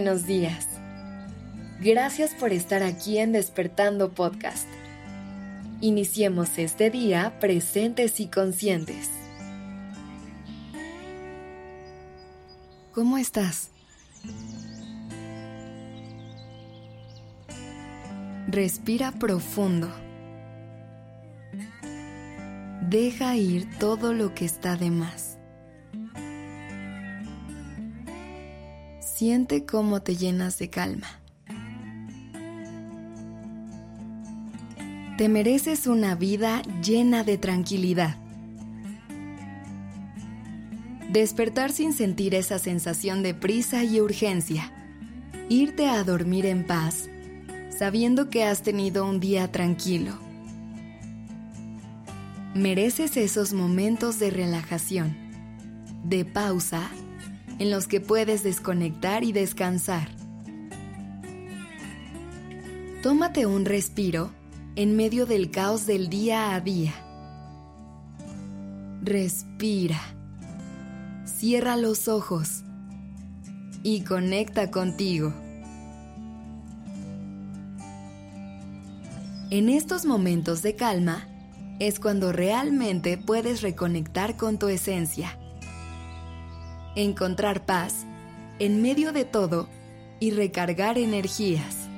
buenos días. Gracias por estar aquí en Despertando Podcast. Iniciemos este día presentes y conscientes. ¿Cómo estás? Respira profundo. Deja ir todo lo que está de más. Siente cómo te llenas de calma. Te mereces una vida llena de tranquilidad. Despertar sin sentir esa sensación de prisa y urgencia. Irte a dormir en paz, sabiendo que has tenido un día tranquilo. Mereces esos momentos de relajación, de pausa en los que puedes desconectar y descansar. Tómate un respiro en medio del caos del día a día. Respira. Cierra los ojos y conecta contigo. En estos momentos de calma es cuando realmente puedes reconectar con tu esencia encontrar paz en medio de todo y recargar energías.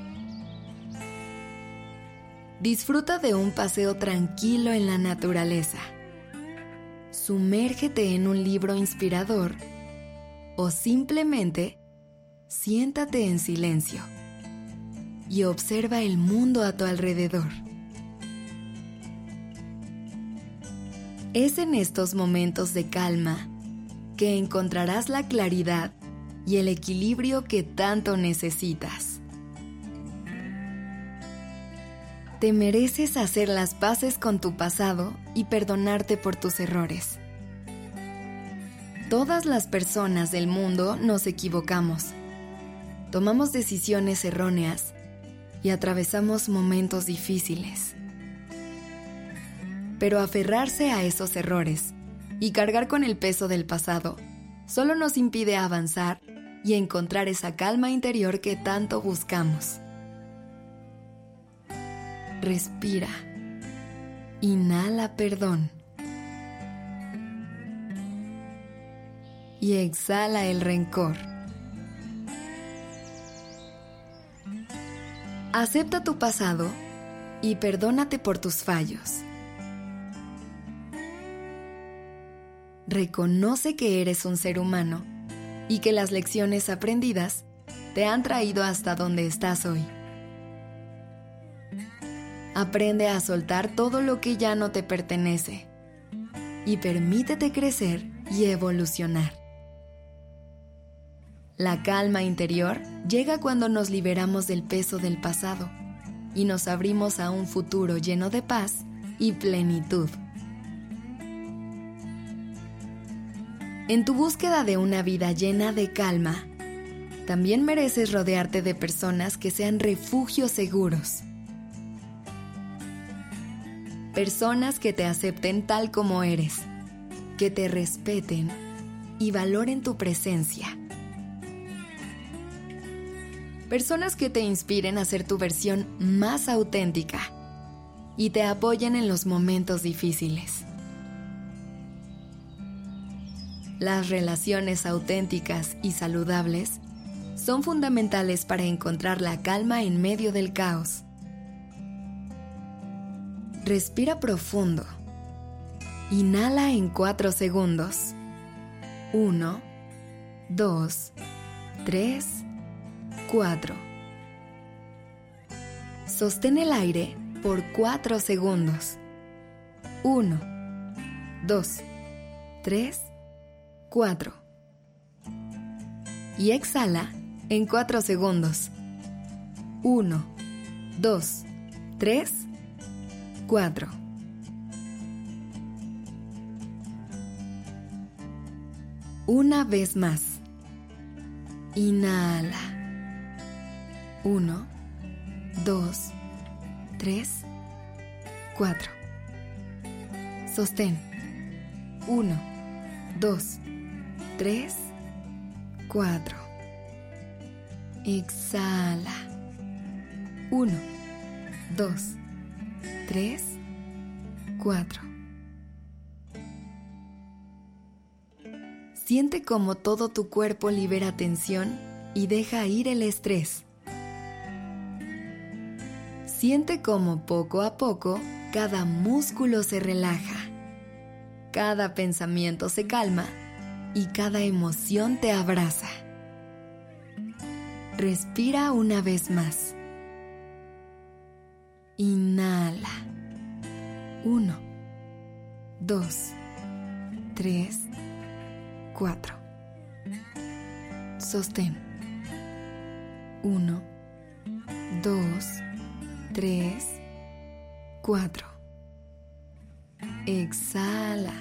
Disfruta de un paseo tranquilo en la naturaleza. Sumérgete en un libro inspirador o simplemente siéntate en silencio y observa el mundo a tu alrededor. Es en estos momentos de calma que encontrarás la claridad y el equilibrio que tanto necesitas. Te mereces hacer las paces con tu pasado y perdonarte por tus errores. Todas las personas del mundo nos equivocamos. Tomamos decisiones erróneas y atravesamos momentos difíciles. Pero aferrarse a esos errores y cargar con el peso del pasado solo nos impide avanzar y encontrar esa calma interior que tanto buscamos. Respira. Inhala perdón. Y exhala el rencor. Acepta tu pasado y perdónate por tus fallos. Reconoce que eres un ser humano y que las lecciones aprendidas te han traído hasta donde estás hoy. Aprende a soltar todo lo que ya no te pertenece y permítete crecer y evolucionar. La calma interior llega cuando nos liberamos del peso del pasado y nos abrimos a un futuro lleno de paz y plenitud. En tu búsqueda de una vida llena de calma, también mereces rodearte de personas que sean refugios seguros. Personas que te acepten tal como eres, que te respeten y valoren tu presencia. Personas que te inspiren a ser tu versión más auténtica y te apoyen en los momentos difíciles. Las relaciones auténticas y saludables son fundamentales para encontrar la calma en medio del caos. Respira profundo. Inhala en 4 segundos. 1, 2, 3, 4. Sostén el aire por 4 segundos. 1, 2, 3, 4. Y exhala en 4 segundos. 1, 2, 3, 4. Una vez más. Inhala. 1, 2, 3, 4. Sostén. 1, 2, 3, 4. Exhala. Uno, dos, tres, cuatro. Siente como todo tu cuerpo libera tensión y deja ir el estrés. Siente como poco a poco cada músculo se relaja, cada pensamiento se calma y cada emoción te abraza. Respira una vez más. Inhala. Uno, dos, tres, cuatro. Sostén. Uno, dos, tres, cuatro. Exhala.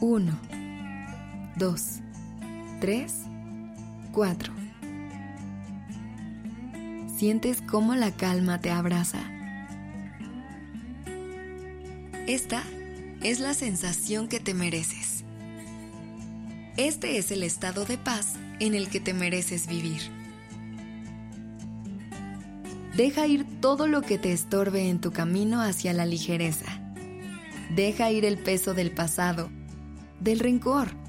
Uno, dos, tres, cuatro. ¿Sientes cómo la calma te abraza? Esta es la sensación que te mereces. Este es el estado de paz en el que te mereces vivir. Deja ir todo lo que te estorbe en tu camino hacia la ligereza. Deja ir el peso del pasado, del rencor.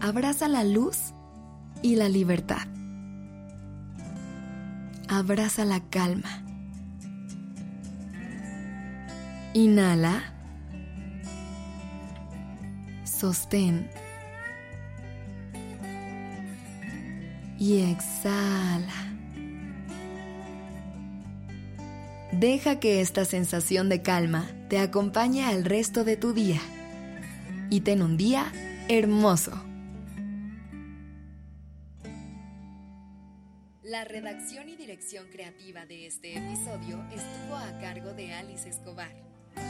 Abraza la luz y la libertad abraza la calma. Inhala. Sostén. Y exhala. Deja que esta sensación de calma te acompañe al resto de tu día. Y ten un día hermoso. La redacción y dirección creativa de este episodio estuvo a cargo de Alice Escobar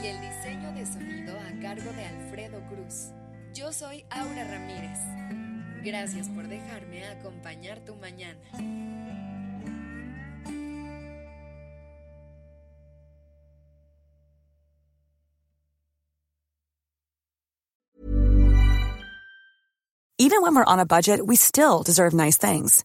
y el diseño de sonido a cargo de Alfredo Cruz. Yo soy Aura Ramírez. Gracias por dejarme acompañar tu mañana. Even when we're on a budget, we still deserve nice things.